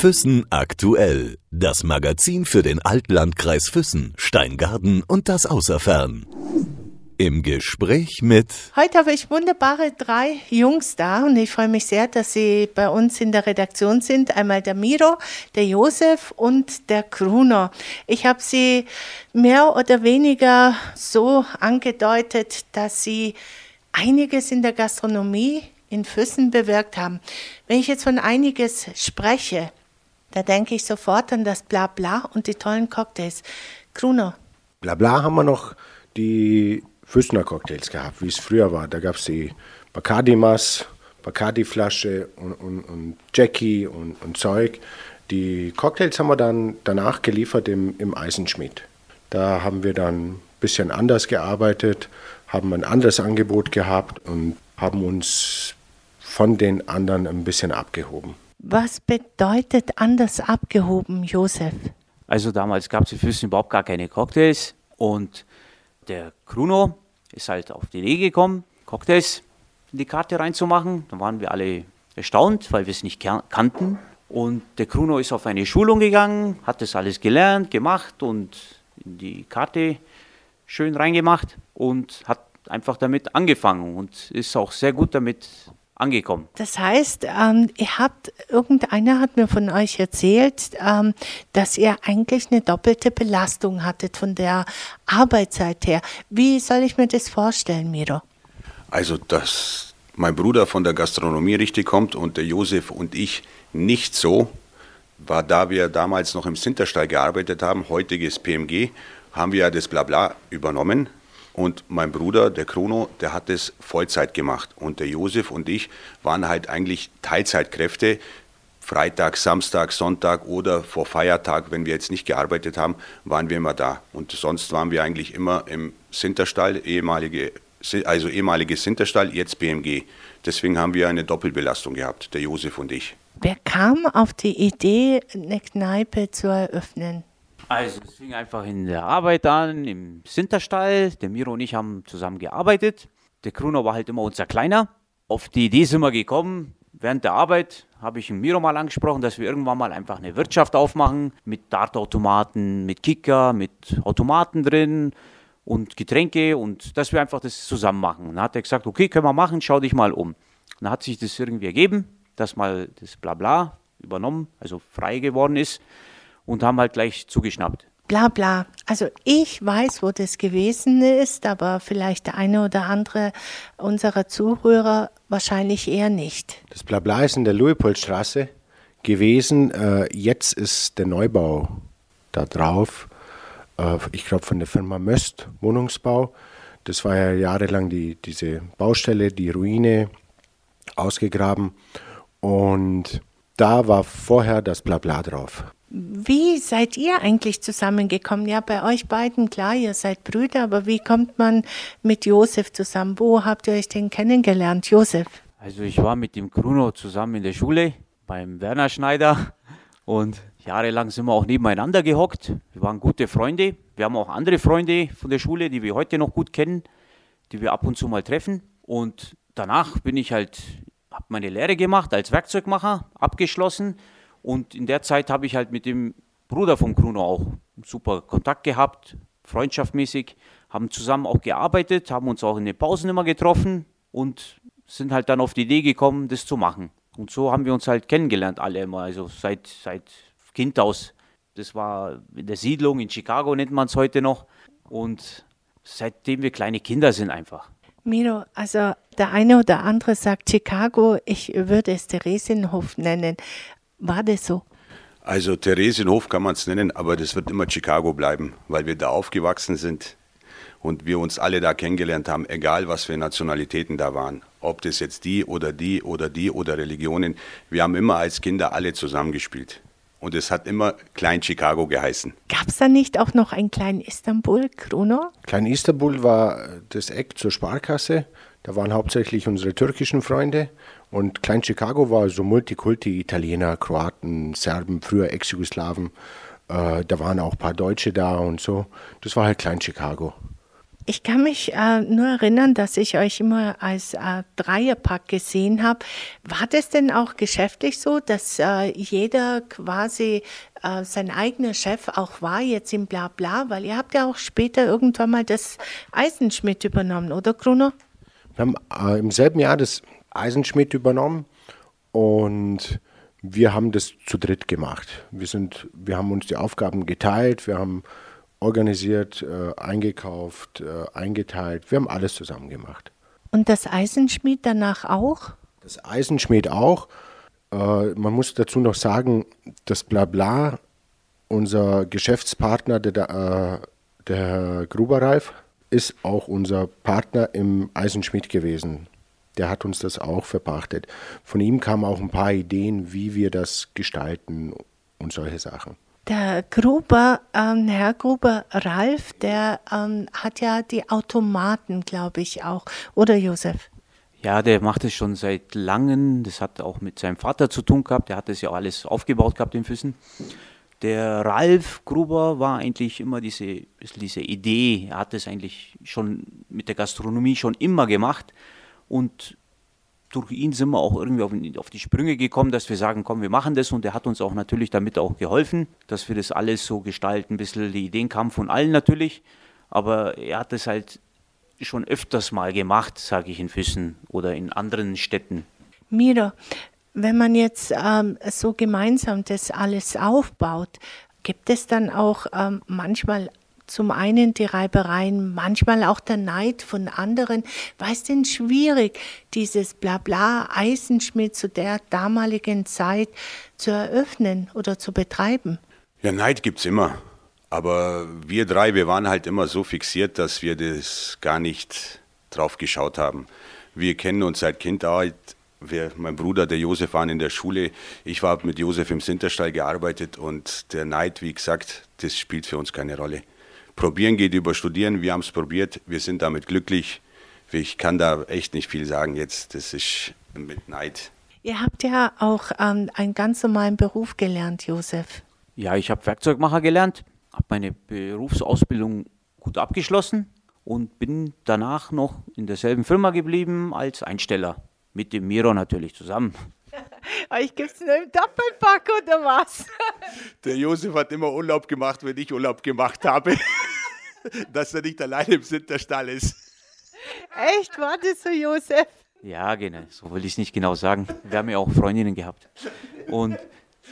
Füssen aktuell. Das Magazin für den Altlandkreis Füssen, Steingarten und das Außerfern. Im Gespräch mit. Heute habe ich wunderbare drei Jungs da und ich freue mich sehr, dass sie bei uns in der Redaktion sind. Einmal der Miro, der Josef und der Kruno. Ich habe sie mehr oder weniger so angedeutet, dass sie einiges in der Gastronomie in Füssen bewirkt haben. Wenn ich jetzt von einiges spreche, da denke ich sofort an das Blabla und die tollen Cocktails. Kruno. Blabla haben wir noch die Füssener Cocktails gehabt, wie es früher war. Da gab es die Bacardi-Mass, Bacardi-Flasche und, und, und, Jackie und, und, Zeug. Die Cocktails haben wir dann danach geliefert im, im Eisenschmied. Da haben wir dann ein bisschen anders gearbeitet, haben ein anderes Angebot gehabt und haben uns von den anderen ein bisschen abgehoben. Was bedeutet anders abgehoben, Josef? Also damals gab es in Füssen überhaupt gar keine Cocktails und der Kruno ist halt auf die Idee gekommen, Cocktails in die Karte reinzumachen. Da waren wir alle erstaunt, weil wir es nicht kannten. Und der Kruno ist auf eine Schulung gegangen, hat das alles gelernt, gemacht und in die Karte schön reingemacht und hat einfach damit angefangen und ist auch sehr gut damit angekommen. Das heißt, ähm, ihr habt, irgendeiner hat mir von euch erzählt, ähm, dass ihr eigentlich eine doppelte Belastung hattet von der Arbeitszeit her. Wie soll ich mir das vorstellen, Miro? Also, dass mein Bruder von der Gastronomie richtig kommt und der Josef und ich nicht so, war da wir damals noch im Sinterstall gearbeitet haben, heutiges PMG, haben wir ja das Blabla übernommen und mein Bruder, der Chrono, der hat es Vollzeit gemacht. Und der Josef und ich waren halt eigentlich Teilzeitkräfte. Freitag, Samstag, Sonntag oder vor Feiertag, wenn wir jetzt nicht gearbeitet haben, waren wir immer da. Und sonst waren wir eigentlich immer im Sinterstall, ehemalige, also ehemalige Sinterstall, jetzt BMG. Deswegen haben wir eine Doppelbelastung gehabt, der Josef und ich. Wer kam auf die Idee, eine Kneipe zu eröffnen? Also, es fing einfach in der Arbeit an, im Sinterstall. Der Miro und ich haben zusammen gearbeitet. Der Kruno war halt immer unser Kleiner. Auf die Idee sind wir gekommen. Während der Arbeit habe ich den Miro mal angesprochen, dass wir irgendwann mal einfach eine Wirtschaft aufmachen mit Dartautomaten, mit Kicker, mit Automaten drin und Getränke und dass wir einfach das zusammen machen. Dann hat er gesagt, okay, können wir machen, schau dich mal um. Dann hat sich das irgendwie ergeben, dass mal das Blabla übernommen, also frei geworden ist und haben halt gleich zugeschnappt. Bla bla. Also ich weiß, wo das gewesen ist, aber vielleicht der eine oder andere unserer Zuhörer wahrscheinlich eher nicht. Das Blabla ist in der Luipoldstraße gewesen. Äh, jetzt ist der Neubau da drauf. Äh, ich glaube von der Firma Möst Wohnungsbau. Das war ja jahrelang die, diese Baustelle, die Ruine ausgegraben. Und da war vorher das Blabla drauf. Wie seid ihr eigentlich zusammengekommen? Ja, bei euch beiden, klar, ihr seid Brüder, aber wie kommt man mit Josef zusammen? Wo habt ihr euch denn kennengelernt, Josef? Also ich war mit dem Bruno zusammen in der Schule beim Werner Schneider und jahrelang sind wir auch nebeneinander gehockt. Wir waren gute Freunde. Wir haben auch andere Freunde von der Schule, die wir heute noch gut kennen, die wir ab und zu mal treffen. Und danach bin ich halt, habe meine Lehre gemacht als Werkzeugmacher, abgeschlossen und in der Zeit habe ich halt mit dem Bruder vom Bruno auch super Kontakt gehabt, freundschaftmäßig, haben zusammen auch gearbeitet, haben uns auch in den Pausen immer getroffen und sind halt dann auf die Idee gekommen, das zu machen. Und so haben wir uns halt kennengelernt, alle immer, also seit, seit Kind aus. Das war in der Siedlung in Chicago, nennt man es heute noch. Und seitdem wir kleine Kinder sind einfach. Miro, also der eine oder andere sagt Chicago, ich würde es Theresienhof nennen. War das so? Also Theresienhof kann man es nennen, aber das wird immer Chicago bleiben, weil wir da aufgewachsen sind und wir uns alle da kennengelernt haben, egal was für Nationalitäten da waren. Ob das jetzt die oder die oder die oder Religionen. Wir haben immer als Kinder alle zusammengespielt. Und es hat immer Klein Chicago geheißen. Gab es da nicht auch noch ein Klein Istanbul, Kruno? Klein Istanbul war das Eck zur Sparkasse. Da waren hauptsächlich unsere türkischen Freunde und Klein Chicago war so Multikulti, Italiener, Kroaten, Serben, früher Ex-Jugoslawen. Äh, da waren auch ein paar Deutsche da und so. Das war halt Klein Chicago. Ich kann mich äh, nur erinnern, dass ich euch immer als äh, Dreierpack gesehen habe. War das denn auch geschäftlich so, dass äh, jeder quasi äh, sein eigener Chef auch war jetzt im Blabla? Weil ihr habt ja auch später irgendwann mal das Eisenschmidt übernommen, oder Bruno? Wir haben äh, im selben Jahr das Eisenschmidt übernommen und wir haben das zu dritt gemacht. Wir, sind, wir haben uns die Aufgaben geteilt, wir haben organisiert, äh, eingekauft, äh, eingeteilt. Wir haben alles zusammen gemacht. Und das Eisenschmied danach auch? Das Eisenschmied auch. Äh, man muss dazu noch sagen, das Blabla, unser Geschäftspartner, der, äh, der Gruber Ralf, ist auch unser Partner im Eisenschmied gewesen. Der hat uns das auch verpachtet. Von ihm kamen auch ein paar Ideen, wie wir das gestalten und solche Sachen. Der Gruber, ähm, Herr Gruber Ralf, der ähm, hat ja die Automaten, glaube ich, auch. Oder Josef? Ja, der macht es schon seit langem. Das hat auch mit seinem Vater zu tun gehabt. Der hat das ja alles aufgebaut gehabt in Füssen. Der Ralf Gruber war eigentlich immer diese, diese Idee. Er hat das eigentlich schon mit der Gastronomie schon immer gemacht. Und durch ihn sind wir auch irgendwie auf, die Sprünge gekommen, dass wir sagen, komm, wir machen das und er hat uns auch natürlich damit auch geholfen, dass wir das alles so gestalten. Ein bisschen die Ideen kamen von allen natürlich, aber er hat das halt schon öfters mal gemacht, sage ich in Füssen oder in anderen Städten. Miro, wenn man jetzt ähm, so gemeinsam das alles aufbaut, gibt es dann auch ähm, manchmal zum einen die Reibereien, manchmal auch der Neid von anderen. War es denn schwierig, dieses Blabla Eisenschmied zu der damaligen Zeit zu eröffnen oder zu betreiben? Ja, Neid gibt es immer. Aber wir drei, wir waren halt immer so fixiert, dass wir das gar nicht drauf geschaut haben. Wir kennen uns seit Kindheit. Wir, mein Bruder, der Josef, waren in der Schule. Ich habe mit Josef im Sinterstall gearbeitet und der Neid, wie gesagt, das spielt für uns keine Rolle. Probieren geht über Studieren. Wir haben es probiert. Wir sind damit glücklich. Ich kann da echt nicht viel sagen jetzt. Das ist mit Neid. Ihr habt ja auch ähm, einen ganz normalen Beruf gelernt, Josef. Ja, ich habe Werkzeugmacher gelernt, habe meine Berufsausbildung gut abgeschlossen und bin danach noch in derselben Firma geblieben als Einsteller. Mit dem Miro natürlich zusammen. Euch gibt es nur im Doppelpack oder was? Der Josef hat immer Urlaub gemacht, wenn ich Urlaub gemacht habe. Dass er nicht alleine im Sinterstall ist. Echt? War das so, Josef? Ja, genau. So will ich es nicht genau sagen. Wir haben ja auch Freundinnen gehabt. Und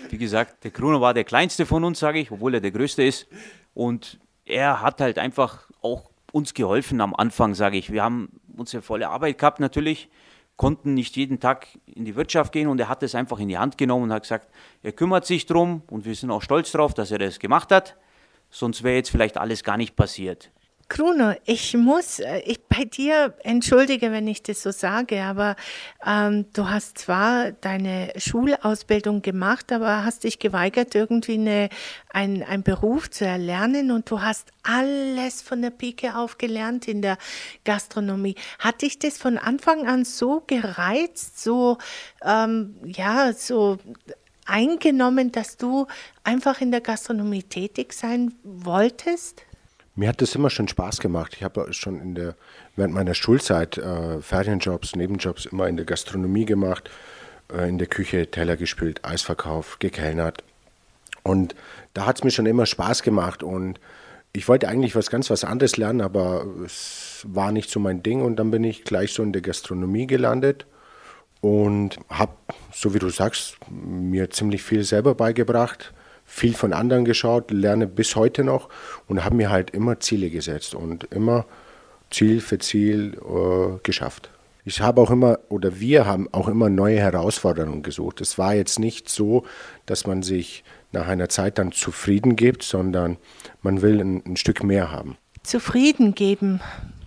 wie gesagt, der Kruno war der kleinste von uns, sage ich, obwohl er der größte ist. Und er hat halt einfach auch uns geholfen am Anfang, sage ich. Wir haben unsere volle Arbeit gehabt natürlich konnten nicht jeden Tag in die Wirtschaft gehen und er hat es einfach in die Hand genommen und hat gesagt, er kümmert sich drum und wir sind auch stolz darauf, dass er das gemacht hat. Sonst wäre jetzt vielleicht alles gar nicht passiert. Kruno, ich muss, äh, ich bei dir, entschuldige, wenn ich das so sage, aber ähm, du hast zwar deine Schulausbildung gemacht, aber hast dich geweigert, irgendwie eine, ein, einen Beruf zu erlernen und du hast alles von der Pike auf gelernt in der Gastronomie. Hat dich das von Anfang an so gereizt, so, ähm, ja, so eingenommen, dass du einfach in der Gastronomie tätig sein wolltest? Mir hat das immer schon Spaß gemacht. Ich habe schon in der, während meiner Schulzeit äh, Ferienjobs, Nebenjobs immer in der Gastronomie gemacht, äh, in der Küche Teller gespült, Eis verkauft, gekellnert. Und da hat es mir schon immer Spaß gemacht und ich wollte eigentlich was ganz was anderes lernen, aber es war nicht so mein Ding und dann bin ich gleich so in der Gastronomie gelandet und habe, so wie du sagst, mir ziemlich viel selber beigebracht viel von anderen geschaut, lerne bis heute noch und habe mir halt immer Ziele gesetzt und immer Ziel für Ziel äh, geschafft. Ich habe auch immer, oder wir haben auch immer neue Herausforderungen gesucht. Es war jetzt nicht so, dass man sich nach einer Zeit dann zufrieden gibt, sondern man will ein, ein Stück mehr haben. Zufrieden geben,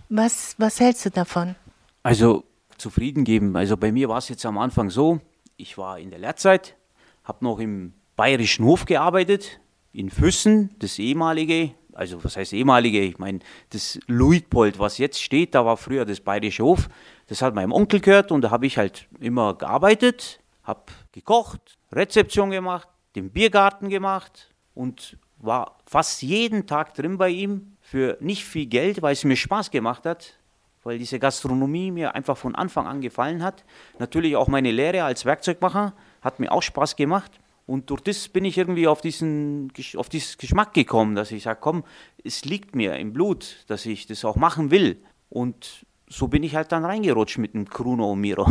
was, was hältst du davon? Also zufrieden geben, also bei mir war es jetzt am Anfang so, ich war in der Lehrzeit, habe noch im Bayerischen Hof gearbeitet, in Füssen, das ehemalige, also was heißt ehemalige, ich meine, das Luitpold, was jetzt steht, da war früher das Bayerische Hof, das hat meinem Onkel gehört und da habe ich halt immer gearbeitet, habe gekocht, Rezeption gemacht, den Biergarten gemacht und war fast jeden Tag drin bei ihm, für nicht viel Geld, weil es mir Spaß gemacht hat, weil diese Gastronomie mir einfach von Anfang an gefallen hat. Natürlich auch meine Lehre als Werkzeugmacher hat mir auch Spaß gemacht. Und durch das bin ich irgendwie auf diesen auf dieses Geschmack gekommen, dass ich sage, komm, es liegt mir im Blut, dass ich das auch machen will. Und so bin ich halt dann reingerutscht mit dem Kruno Miro.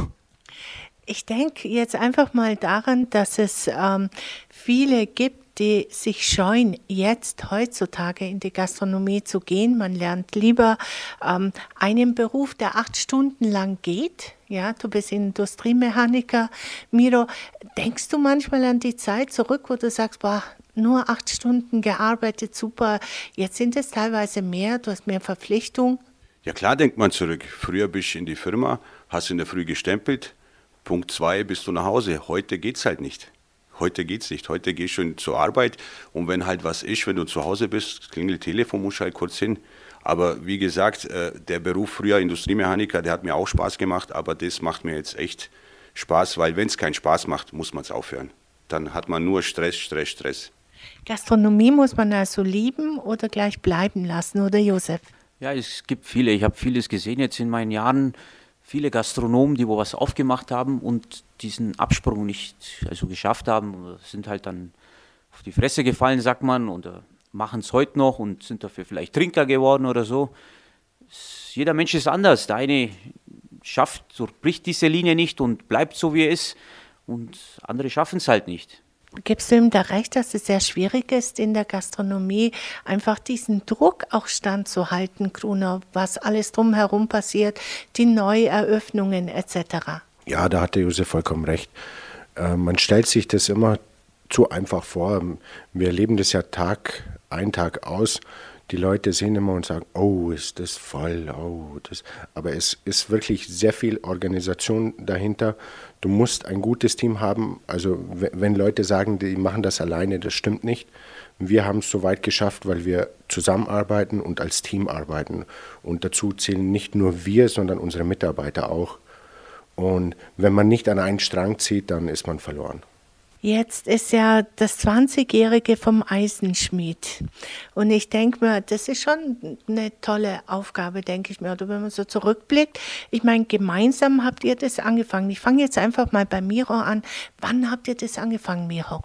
Ich denke jetzt einfach mal daran, dass es ähm, viele gibt, die sich scheuen, jetzt heutzutage in die Gastronomie zu gehen. Man lernt lieber ähm, einen Beruf, der acht Stunden lang geht. Ja, du bist Industriemechaniker. Miro, denkst du manchmal an die Zeit zurück, wo du sagst, boah, nur acht Stunden gearbeitet, super. Jetzt sind es teilweise mehr, du hast mehr Verpflichtung. Ja klar denkt man zurück. Früher bist du in die Firma, hast in der Früh gestempelt. Punkt zwei bist du nach Hause. Heute geht es halt nicht. Heute geht es nicht. Heute gehst du zur Arbeit und wenn halt was ist, wenn du zu Hause bist, klingelt Telefon, musst halt kurz hin. Aber wie gesagt, äh, der Beruf früher Industriemechaniker, der hat mir auch Spaß gemacht, aber das macht mir jetzt echt Spaß, weil wenn es keinen Spaß macht, muss man es aufhören. Dann hat man nur Stress, Stress, Stress. Gastronomie muss man also lieben oder gleich bleiben lassen, oder Josef? Ja, es gibt viele. Ich habe vieles gesehen jetzt in meinen Jahren viele Gastronomen, die wo was aufgemacht haben und diesen Absprung nicht also geschafft haben, sind halt dann auf die Fresse gefallen, sagt man, und äh, machen es heute noch und sind dafür vielleicht Trinker geworden oder so. Jeder Mensch ist anders. Der eine schafft, bricht diese Linie nicht und bleibt so, wie er ist, und andere schaffen es halt nicht. Gibst du ihm da recht, dass es sehr schwierig ist, in der Gastronomie einfach diesen Druck auch standzuhalten, Gruner, was alles drumherum passiert, die Neueröffnungen etc.? Ja, da hat der Josef vollkommen recht. Äh, man stellt sich das immer zu einfach vor. Wir erleben das ja Tag ein, Tag aus die Leute sehen immer und sagen, oh, ist das voll, oh, das. Aber es ist wirklich sehr viel Organisation dahinter. Du musst ein gutes Team haben. Also wenn Leute sagen, die machen das alleine, das stimmt nicht. Wir haben es so weit geschafft, weil wir zusammenarbeiten und als Team arbeiten. Und dazu zählen nicht nur wir, sondern unsere Mitarbeiter auch. Und wenn man nicht an einen Strang zieht, dann ist man verloren. Jetzt ist ja das 20-Jährige vom Eisenschmied. Und ich denke mir, das ist schon eine tolle Aufgabe, denke ich mir. Oder wenn man so zurückblickt, ich meine, gemeinsam habt ihr das angefangen. Ich fange jetzt einfach mal bei Miro an. Wann habt ihr das angefangen, Miro?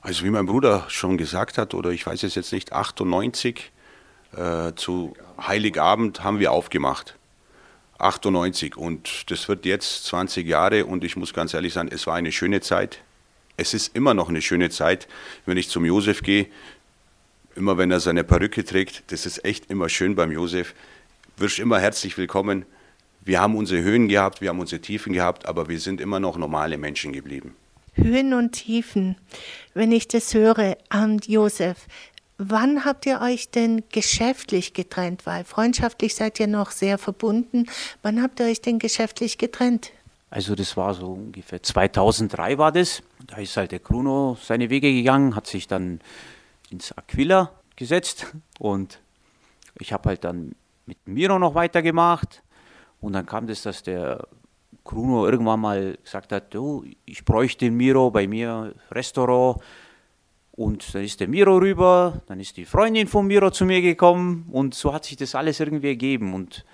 Also wie mein Bruder schon gesagt hat, oder ich weiß es jetzt nicht, 98 äh, zu Heiligabend haben wir aufgemacht. 98 und das wird jetzt 20 Jahre und ich muss ganz ehrlich sagen, es war eine schöne Zeit es ist immer noch eine schöne Zeit, wenn ich zum Josef gehe. Immer wenn er seine Perücke trägt, das ist echt immer schön beim Josef. Wirst immer herzlich willkommen. Wir haben unsere Höhen gehabt, wir haben unsere Tiefen gehabt, aber wir sind immer noch normale Menschen geblieben. Höhen und Tiefen. Wenn ich das höre, und Josef, wann habt ihr euch denn geschäftlich getrennt? Weil freundschaftlich seid ihr noch sehr verbunden. Wann habt ihr euch denn geschäftlich getrennt? Also das war so ungefähr 2003 war das. Da ist halt der Bruno seine Wege gegangen, hat sich dann ins Aquila gesetzt. Und ich habe halt dann mit Miro noch weitergemacht. Und dann kam das, dass der Bruno irgendwann mal gesagt hat, oh, ich bräuchte den Miro bei mir Restaurant. Und dann ist der Miro rüber, dann ist die Freundin von Miro zu mir gekommen. Und so hat sich das alles irgendwie ergeben. Und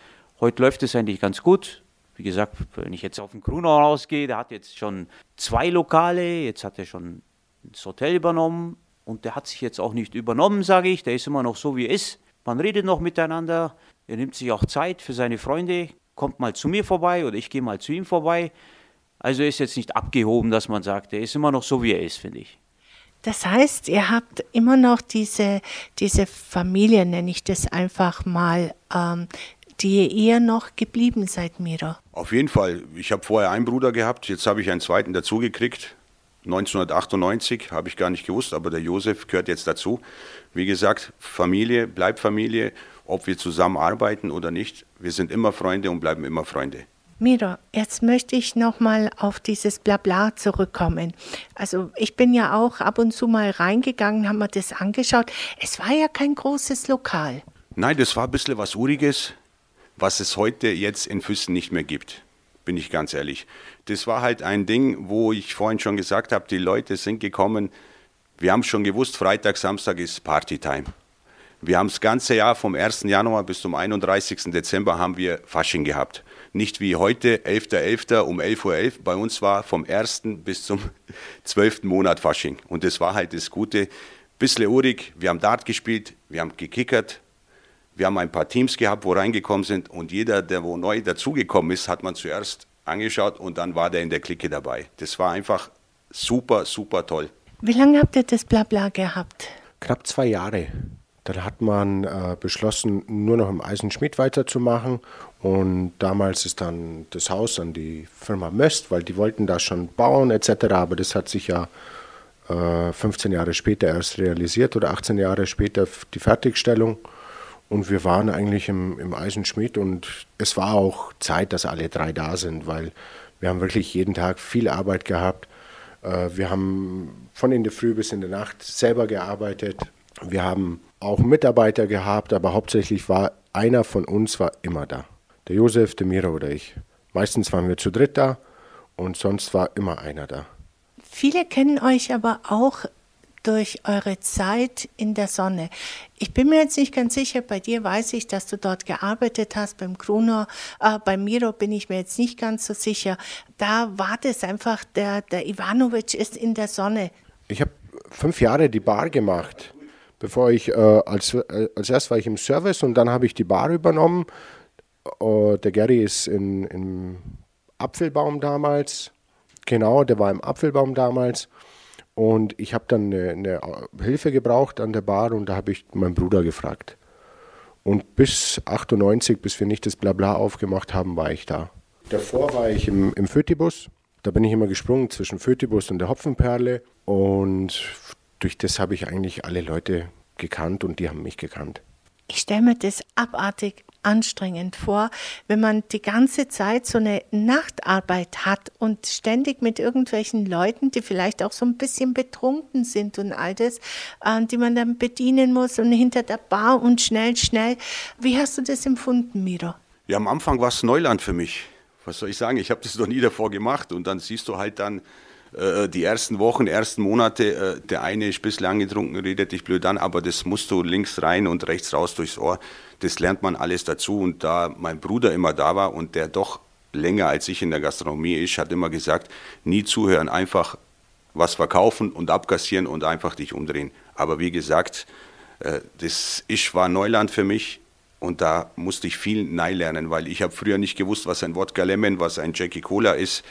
heute läuft es eigentlich ganz gut. Wie gesagt, wenn ich jetzt auf den Grunau rausgehe, der hat jetzt schon zwei Lokale, jetzt hat er schon das Hotel übernommen und der hat sich jetzt auch nicht übernommen, sage ich. Der ist immer noch so, wie er ist. Man redet noch miteinander. Er nimmt sich auch Zeit für seine Freunde, kommt mal zu mir vorbei oder ich gehe mal zu ihm vorbei. Also ist jetzt nicht abgehoben, dass man sagt, er ist immer noch so, wie er ist, finde ich. Das heißt, ihr habt immer noch diese, diese Familie, nenne ich das einfach mal, ähm, die ihr eher noch geblieben seid, Mira? Auf jeden Fall. Ich habe vorher einen Bruder gehabt, jetzt habe ich einen zweiten dazugekriegt. 1998 habe ich gar nicht gewusst, aber der Josef gehört jetzt dazu. Wie gesagt, Familie bleibt Familie, ob wir zusammen arbeiten oder nicht. Wir sind immer Freunde und bleiben immer Freunde. Mira, jetzt möchte ich nochmal auf dieses Blabla zurückkommen. Also ich bin ja auch ab und zu mal reingegangen, haben mir das angeschaut. Es war ja kein großes Lokal. Nein, das war ein bisschen was Uriges was es heute jetzt in Füssen nicht mehr gibt, bin ich ganz ehrlich. Das war halt ein Ding, wo ich vorhin schon gesagt habe, die Leute sind gekommen, wir haben schon gewusst, Freitag, Samstag ist Partytime. Wir haben das ganze Jahr vom 1. Januar bis zum 31. Dezember haben wir Fasching gehabt. Nicht wie heute, 11.11. .11. um 11.11 Uhr. .11. Bei uns war vom 1. bis zum 12. Monat Fasching. Und das war halt das Gute. Bisschen urig, wir haben Dart gespielt, wir haben gekickert, wir haben ein paar Teams gehabt, wo reingekommen sind und jeder, der wo neu dazugekommen ist, hat man zuerst angeschaut und dann war der in der Clique dabei. Das war einfach super, super toll. Wie lange habt ihr das Blabla gehabt? Knapp zwei Jahre. Dann hat man äh, beschlossen, nur noch im Eisenschmied weiterzumachen. Und damals ist dann das Haus an die Firma Möst, weil die wollten da schon bauen etc. Aber das hat sich ja äh, 15 Jahre später erst realisiert oder 18 Jahre später die Fertigstellung. Und wir waren eigentlich im, im Eisenschmied und es war auch Zeit, dass alle drei da sind, weil wir haben wirklich jeden Tag viel Arbeit gehabt. Äh, wir haben von in der Früh bis in der Nacht selber gearbeitet. Wir haben auch Mitarbeiter gehabt, aber hauptsächlich war einer von uns war immer da. Der Josef, der Mira oder ich. Meistens waren wir zu dritt da und sonst war immer einer da. Viele kennen euch aber auch durch eure Zeit in der Sonne. Ich bin mir jetzt nicht ganz sicher, bei dir weiß ich, dass du dort gearbeitet hast, beim Gruner, äh, bei Miro bin ich mir jetzt nicht ganz so sicher. Da war das einfach, der, der Ivanovic ist in der Sonne. Ich habe fünf Jahre die Bar gemacht, bevor ich, äh, als, äh, als erst war ich im Service und dann habe ich die Bar übernommen. Uh, der Gary ist in, im Apfelbaum damals, genau, der war im Apfelbaum damals und ich habe dann eine, eine, Hilfe gebraucht an der Bar und da habe ich meinen Bruder gefragt. Und bis 98, bis wir nicht das Blabla aufgemacht haben, war ich da. Davor war ich im, im Fötibus. Da bin ich immer gesprungen zwischen Fötibus und der Hopfenperle. Und durch das habe ich eigentlich alle Leute gekannt und die haben mich gekannt. Ich stelle mir das abartig anstrengend vor, wenn man die ganze Zeit so eine Nachtarbeit hat und ständig mit irgendwelchen Leuten, die vielleicht auch so ein bisschen betrunken sind und all das, äh, die man dann bedienen muss und hinter der Bar und schnell, schnell. Wie hast du das empfunden, Miro? Ja, am Anfang war es Neuland für mich. Was soll ich sagen? Ich habe das noch nie davor gemacht und dann siehst du halt dann, äh, die ersten Wochen, ersten Monate, äh, der eine ist ein bisschen angetrunken, redet dich blöd an, aber das musst du links rein und rechts raus durchs Ohr. Das lernt man alles dazu. Und da mein Bruder immer da war und der doch länger als ich in der Gastronomie ist, hat immer gesagt, nie zuhören, einfach was verkaufen und abkassieren und einfach dich umdrehen. Aber wie gesagt, äh, das ist, war Neuland für mich. Und da musste ich viel neu lernen, weil ich habe früher nicht gewusst, was ein Wodka Lemon, was ein Jackie Cola ist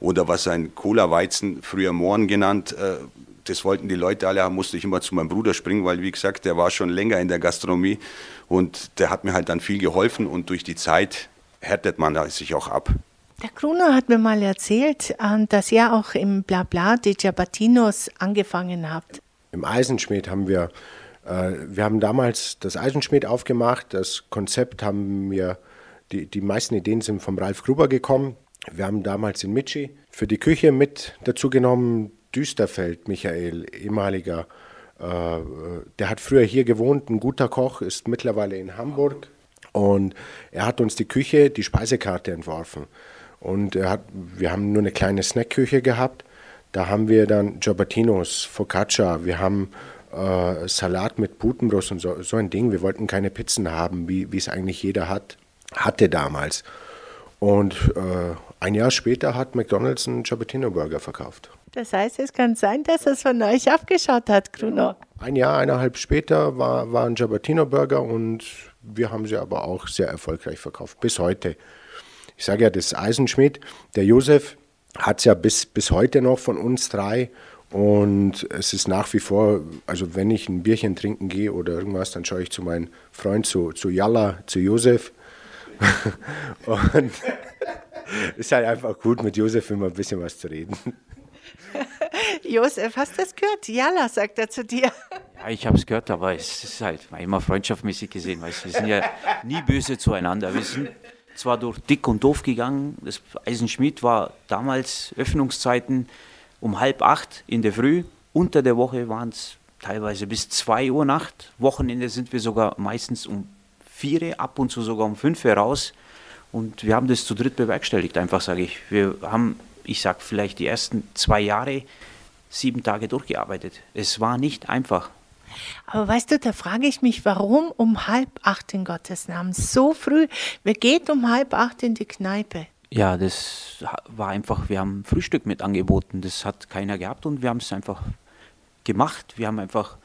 oder was ein Cola Weizen, früher Mohren genannt. Äh, das wollten die Leute alle haben, musste ich immer zu meinem Bruder springen, weil wie gesagt, der war schon länger in der Gastronomie und der hat mir halt dann viel geholfen und durch die Zeit härtet man sich auch ab. Der Gruner hat mir mal erzählt, äh, dass ihr auch im Blabla die Ciabatinos angefangen habt. Im Eisenschmied haben wir äh, wir haben damals das Eisenschmied aufgemacht. Das Konzept haben wir, die, die meisten Ideen sind vom Ralf Gruber gekommen. Wir haben damals in Mitschi für die Küche mit dazu genommen Düsterfeld, Michael, ehemaliger. Äh, der hat früher hier gewohnt, ein guter Koch, ist mittlerweile in Hamburg. Und er hat uns die Küche, die Speisekarte entworfen. Und er hat, wir haben nur eine kleine Snackküche gehabt. Da haben wir dann Giobatinos, Focaccia, wir haben äh, Salat mit Putenbrust und so, so ein Ding. Wir wollten keine Pizzen haben, wie es eigentlich jeder hat, hatte damals. Und äh, ein Jahr später hat McDonald's einen Ciabattino Burger verkauft. Das heißt, es kann sein, dass es von euch abgeschaut hat, Bruno. Ein Jahr, eineinhalb später war, war ein Ciabattino Burger und wir haben sie aber auch sehr erfolgreich verkauft, bis heute. Ich sage ja, das Eisenschmied, der Josef hat es ja bis, bis heute noch von uns drei und es ist nach wie vor, also wenn ich ein Bierchen trinken gehe oder irgendwas, dann schaue ich zu meinem Freund, zu, zu Jalla, zu Josef. und es ist halt einfach gut, mit Josef immer ein bisschen was zu reden. Josef, hast du das gehört? Jalla, sagt er zu dir. Ja, ich habe es gehört, aber es ist halt immer freundschaftmäßig gesehen, weil wir sind ja nie böse zueinander. Wir sind zwar durch dick und doof gegangen, das Eisenschmied war damals Öffnungszeiten um halb acht in der Früh. Unter der Woche waren es teilweise bis zwei Uhr Nacht. Wochenende sind wir sogar meistens um vier, ab und zu sogar um fünf raus. Und wir haben das zu dritt bewerkstelligt, einfach sage ich. Wir haben, ich sage vielleicht die ersten zwei Jahre sieben Tage durchgearbeitet. Es war nicht einfach. Aber weißt du, da frage ich mich, warum um halb acht in Gottes Namen? So früh. Wer geht um halb acht in die Kneipe? Ja, das war einfach, wir haben Frühstück mit angeboten. Das hat keiner gehabt und wir haben es einfach gemacht. Wir haben einfach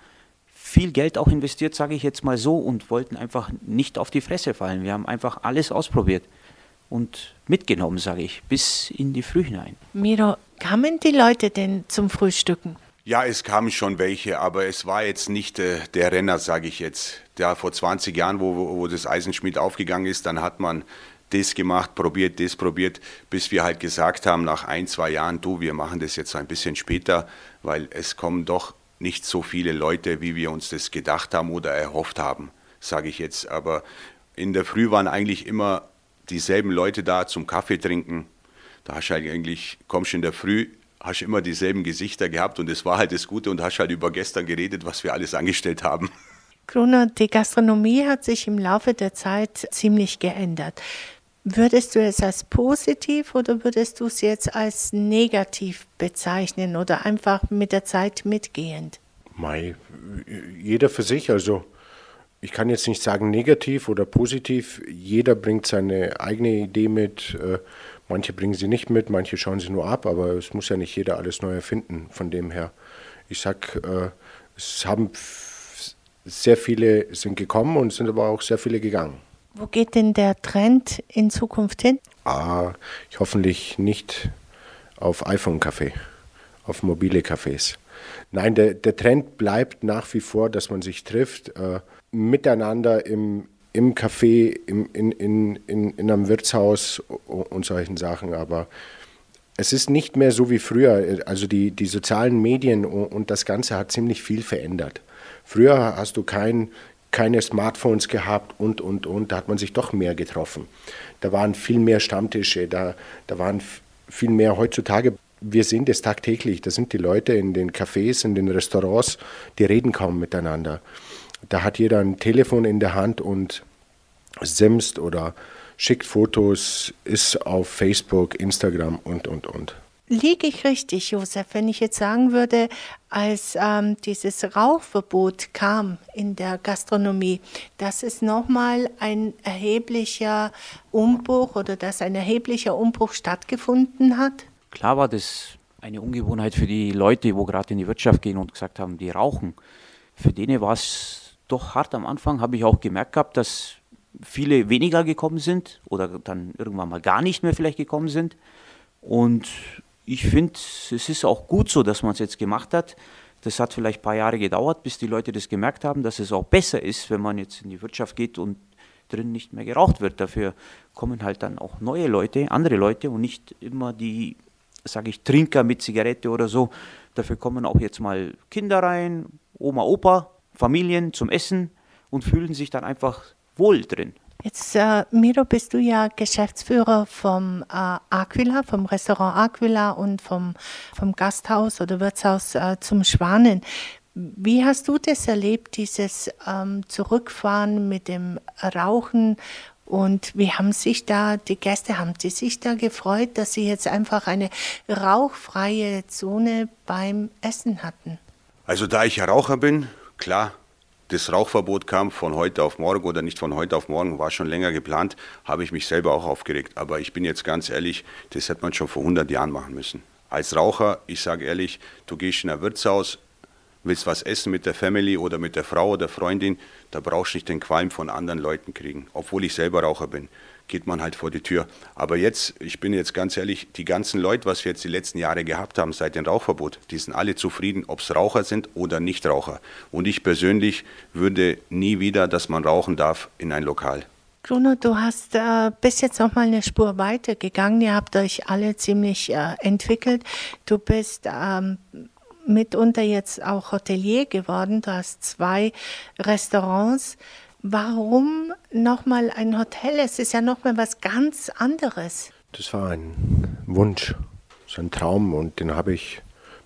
viel Geld auch investiert, sage ich jetzt mal so, und wollten einfach nicht auf die Fresse fallen. Wir haben einfach alles ausprobiert und mitgenommen, sage ich, bis in die Früh hinein. Miro, kamen die Leute denn zum Frühstücken? Ja, es kamen schon welche, aber es war jetzt nicht äh, der Renner, sage ich jetzt. Ja, vor 20 Jahren, wo, wo das Eisenschmied aufgegangen ist, dann hat man das gemacht, probiert, das probiert, bis wir halt gesagt haben, nach ein, zwei Jahren, du, wir machen das jetzt ein bisschen später, weil es kommen doch nicht so viele Leute, wie wir uns das gedacht haben oder erhofft haben, sage ich jetzt. Aber in der Früh waren eigentlich immer dieselben Leute da zum Kaffee trinken. Da hast du halt eigentlich, kommst du in der Früh, hast immer dieselben Gesichter gehabt und es war halt das Gute und hast halt über gestern geredet, was wir alles angestellt haben. Gruner, die Gastronomie hat sich im Laufe der Zeit ziemlich geändert. Würdest du es als positiv oder würdest du es jetzt als negativ bezeichnen oder einfach mit der Zeit mitgehend? Mei, jeder für sich. Also ich kann jetzt nicht sagen negativ oder positiv. Jeder bringt seine eigene Idee mit. Äh, manche bringen sie nicht mit, manche schauen sie nur ab, aber es muss ja nicht jeder alles neu erfinden. Von dem her, ich sag, äh, es haben sehr viele sind gekommen und sind aber auch sehr viele gegangen. Wo geht denn der Trend in Zukunft hin? Ah, ich hoffentlich nicht auf iPhone-Café, auf mobile Cafés. Nein, der, der Trend bleibt nach wie vor, dass man sich trifft, äh, miteinander im, im Café, im, in, in, in, in einem Wirtshaus und solchen Sachen. Aber es ist nicht mehr so wie früher. Also die, die sozialen Medien und das Ganze hat ziemlich viel verändert. Früher hast du kein, keine Smartphones gehabt und, und, und. Da hat man sich doch mehr getroffen. Da waren viel mehr Stammtische, da, da waren viel mehr heutzutage. Wir sehen das tagtäglich. Da sind die Leute in den Cafés, in den Restaurants, die reden kaum miteinander. Da hat jeder ein Telefon in der Hand und simst oder schickt Fotos, ist auf Facebook, Instagram und, und, und. Liege ich richtig, Josef, wenn ich jetzt sagen würde, als ähm, dieses Rauchverbot kam in der Gastronomie, dass es nochmal ein erheblicher Umbruch oder dass ein erheblicher Umbruch stattgefunden hat? Klar war das eine Ungewohnheit für die Leute, wo gerade in die Wirtschaft gehen und gesagt haben, die rauchen. Für denen war es doch hart am Anfang, habe ich auch gemerkt gehabt, dass viele weniger gekommen sind oder dann irgendwann mal gar nicht mehr vielleicht gekommen sind. Und ich finde, es ist auch gut so, dass man es jetzt gemacht hat. Das hat vielleicht ein paar Jahre gedauert, bis die Leute das gemerkt haben, dass es auch besser ist, wenn man jetzt in die Wirtschaft geht und drin nicht mehr geraucht wird. Dafür kommen halt dann auch neue Leute, andere Leute und nicht immer die, sage ich, Trinker mit Zigarette oder so. Dafür kommen auch jetzt mal Kinder rein, Oma, Opa, Familien zum Essen und fühlen sich dann einfach wohl drin. Jetzt, äh, Miro, bist du ja Geschäftsführer vom äh, Aquila, vom Restaurant Aquila und vom, vom Gasthaus oder Wirtshaus äh, zum Schwanen. Wie hast du das erlebt, dieses ähm, Zurückfahren mit dem Rauchen? Und wie haben sich da die Gäste, haben die sich da gefreut, dass sie jetzt einfach eine rauchfreie Zone beim Essen hatten? Also da ich ja Raucher bin, klar, das Rauchverbot kam von heute auf morgen oder nicht von heute auf morgen, war schon länger geplant, habe ich mich selber auch aufgeregt. Aber ich bin jetzt ganz ehrlich, das hätte man schon vor 100 Jahren machen müssen. Als Raucher, ich sage ehrlich, du gehst in ein Wirtshaus, willst was essen mit der Family oder mit der Frau oder Freundin, da brauchst du nicht den Qualm von anderen Leuten kriegen, obwohl ich selber Raucher bin geht man halt vor die Tür. Aber jetzt, ich bin jetzt ganz ehrlich, die ganzen Leute, was wir jetzt die letzten Jahre gehabt haben seit dem Rauchverbot, die sind alle zufrieden, ob es Raucher sind oder Nichtraucher. Und ich persönlich würde nie wieder, dass man rauchen darf in ein Lokal. Bruno, du hast äh, bis jetzt noch mal eine Spur weiter gegangen. Ihr habt euch alle ziemlich äh, entwickelt. Du bist ähm, mitunter jetzt auch Hotelier geworden. Du hast zwei Restaurants. Warum nochmal ein Hotel? Es ist ja nochmal was ganz anderes. Das war ein Wunsch, so ein Traum und den habe ich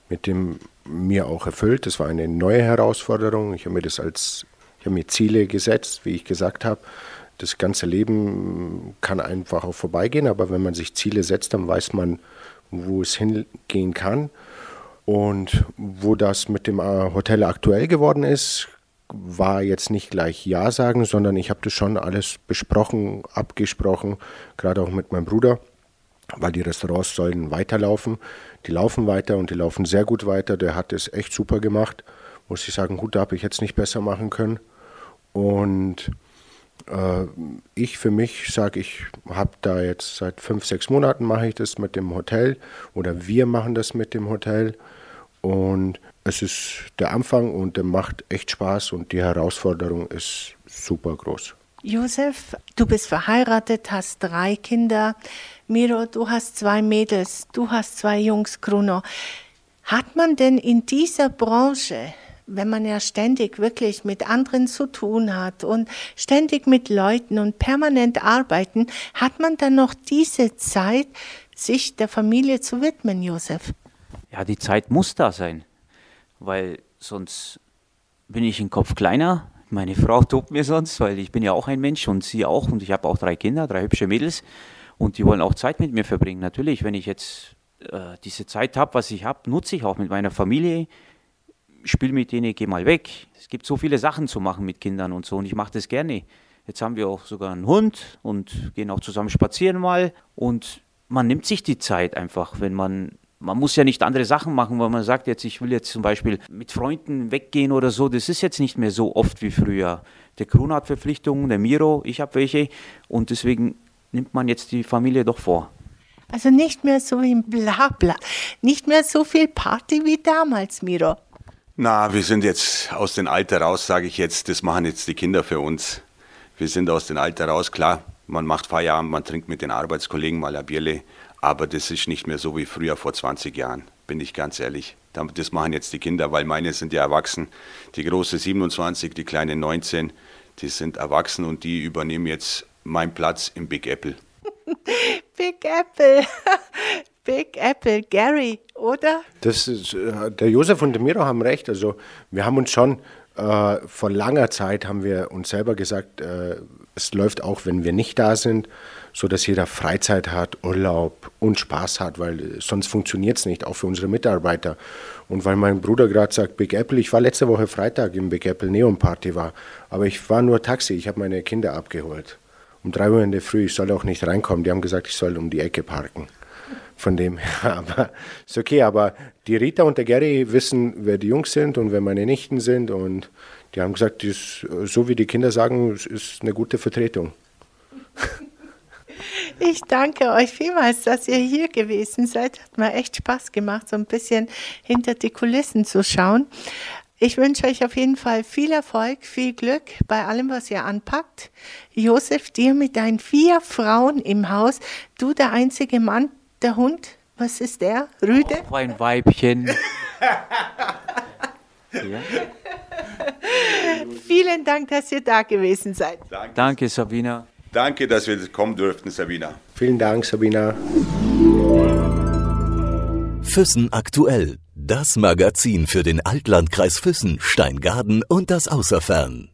mit dem mir auch erfüllt. Das war eine neue Herausforderung. Ich habe mir das als, ich habe mir Ziele gesetzt, wie ich gesagt habe. Das ganze Leben kann einfach auch vorbeigehen, aber wenn man sich Ziele setzt, dann weiß man, wo es hingehen kann. Und wo das mit dem äh, Hotel aktuell geworden ist, war jetzt nicht gleich Ja sagen, sondern ich habe das schon alles besprochen, abgesprochen, gerade auch mit meinem Bruder, weil die Restaurants sollen weiterlaufen. Die laufen weiter und die laufen sehr gut weiter. Der hat es echt super gemacht. Muss ich sagen, gut, da habe ich jetzt nicht besser machen können. Und äh, ich für mich sage, ich habe da jetzt seit fünf, sechs Monaten mache ich das mit dem Hotel oder wir machen das mit dem Hotel. Und es ist der Anfang und der macht echt Spaß und die Herausforderung ist super groß. Josef, du bist verheiratet, hast drei Kinder. Miro, du hast zwei Mädels, du hast zwei Jungs, Bruno. Hat man denn in dieser Branche, wenn man ja ständig wirklich mit anderen zu tun hat und ständig mit Leuten und permanent arbeiten, hat man dann noch diese Zeit, sich der Familie zu widmen, Josef? Ja, die Zeit muss da sein, weil sonst bin ich im Kopf kleiner. Meine Frau tobt mir sonst, weil ich bin ja auch ein Mensch und sie auch und ich habe auch drei Kinder, drei hübsche Mädels und die wollen auch Zeit mit mir verbringen. Natürlich, wenn ich jetzt äh, diese Zeit habe, was ich habe, nutze ich auch mit meiner Familie, spiele mit denen, gehe mal weg. Es gibt so viele Sachen zu machen mit Kindern und so und ich mache das gerne. Jetzt haben wir auch sogar einen Hund und gehen auch zusammen spazieren mal und man nimmt sich die Zeit einfach, wenn man man muss ja nicht andere Sachen machen, weil man sagt jetzt, ich will jetzt zum Beispiel mit Freunden weggehen oder so. Das ist jetzt nicht mehr so oft wie früher. Der Kron hat Verpflichtungen, der Miro, ich habe welche. Und deswegen nimmt man jetzt die Familie doch vor. Also nicht mehr so im Blabla, nicht mehr so viel Party wie damals, Miro. Na, wir sind jetzt aus dem Alter raus, sage ich jetzt. Das machen jetzt die Kinder für uns. Wir sind aus dem Alter raus, klar. Man macht Feierabend, man trinkt mit den Arbeitskollegen mal ein Bierle. Aber das ist nicht mehr so wie früher vor 20 Jahren, bin ich ganz ehrlich. Das machen jetzt die Kinder, weil meine sind ja erwachsen. Die große 27, die kleine 19, die sind erwachsen und die übernehmen jetzt meinen Platz im Big Apple. Big Apple. Big Apple, Gary, oder? Das ist, äh, der Josef und der Miro haben recht. Also wir haben uns schon äh, vor langer Zeit haben wir uns selber gesagt, äh, es läuft auch, wenn wir nicht da sind so dass jeder Freizeit hat, Urlaub und Spaß hat, weil sonst funktioniert es nicht, auch für unsere Mitarbeiter. Und weil mein Bruder gerade sagt, Big Apple, ich war letzte Woche Freitag im Big Apple Neon Party war, aber ich war nur Taxi, ich habe meine Kinder abgeholt. Um drei Uhr in der Früh, ich soll auch nicht reinkommen, die haben gesagt, ich soll um die Ecke parken. Von dem her, aber ist okay, aber die Rita und der Gary wissen, wer die Jungs sind und wer meine Nichten sind und die haben gesagt, ist, so wie die Kinder sagen, ist eine gute Vertretung. Ich danke euch vielmals, dass ihr hier gewesen seid. Hat mir echt Spaß gemacht, so ein bisschen hinter die Kulissen zu schauen. Ich wünsche euch auf jeden Fall viel Erfolg, viel Glück bei allem, was ihr anpackt. Josef, dir mit deinen vier Frauen im Haus, du der einzige Mann, der Hund, was ist der? Rüde? Oh, ein Weibchen. ja. Vielen Dank, dass ihr da gewesen seid. Danke, Danke Sabina. Danke, dass wir kommen durften, Sabina. Vielen Dank, Sabina. Füssen aktuell. Das Magazin für den Altlandkreis Füssen, Steingaden und das Außerfern.